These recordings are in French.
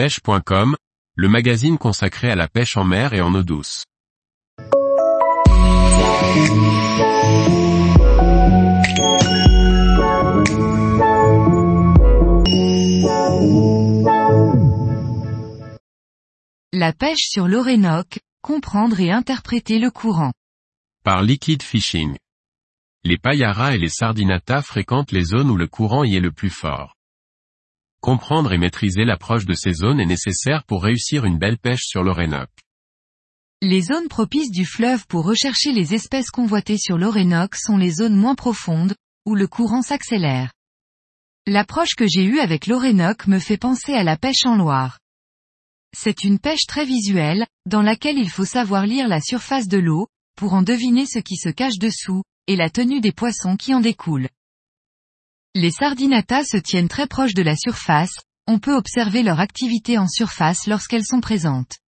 pêche.com, le magazine consacré à la pêche en mer et en eau douce. La pêche sur l'Orénoque, comprendre et interpréter le courant. Par Liquid Fishing. Les paillaras et les sardinata fréquentent les zones où le courant y est le plus fort. Comprendre et maîtriser l'approche de ces zones est nécessaire pour réussir une belle pêche sur l'Orénoque. Les zones propices du fleuve pour rechercher les espèces convoitées sur l'Orénoque sont les zones moins profondes, où le courant s'accélère. L'approche que j'ai eue avec l'Orénoque me fait penser à la pêche en Loire. C'est une pêche très visuelle, dans laquelle il faut savoir lire la surface de l'eau, pour en deviner ce qui se cache dessous, et la tenue des poissons qui en découlent. Les sardinatas se tiennent très proches de la surface, on peut observer leur activité en surface lorsqu'elles sont présentes.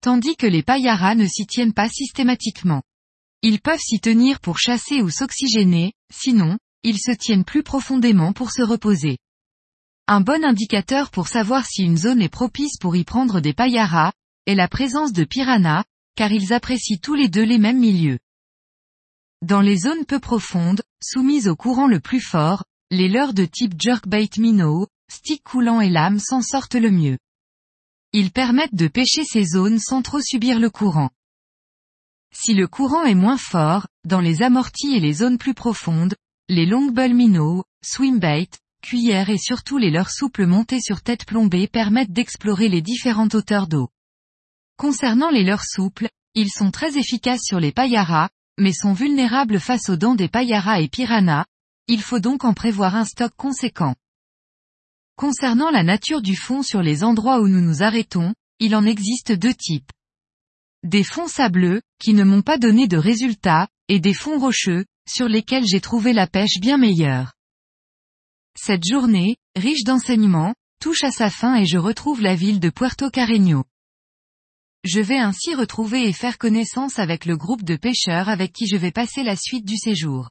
Tandis que les paillaras ne s'y tiennent pas systématiquement. Ils peuvent s'y tenir pour chasser ou s'oxygéner, sinon, ils se tiennent plus profondément pour se reposer. Un bon indicateur pour savoir si une zone est propice pour y prendre des paillaras, est la présence de piranhas, car ils apprécient tous les deux les mêmes milieux. Dans les zones peu profondes, soumises au courant le plus fort, les leurres de type jerkbait minnow, stick coulant et lame s'en sortent le mieux. Ils permettent de pêcher ces zones sans trop subir le courant. Si le courant est moins fort, dans les amortis et les zones plus profondes, les longbull minnow, swimbait, cuillères et surtout les leurres souples montées sur tête plombée permettent d'explorer les différentes hauteurs d'eau. Concernant les leurres souples, ils sont très efficaces sur les paillaras, mais sont vulnérables face aux dents des paillaras et piranhas, il faut donc en prévoir un stock conséquent. Concernant la nature du fond sur les endroits où nous nous arrêtons, il en existe deux types. Des fonds sableux, qui ne m'ont pas donné de résultats, et des fonds rocheux, sur lesquels j'ai trouvé la pêche bien meilleure. Cette journée, riche d'enseignements, touche à sa fin et je retrouve la ville de Puerto Carreño. Je vais ainsi retrouver et faire connaissance avec le groupe de pêcheurs avec qui je vais passer la suite du séjour.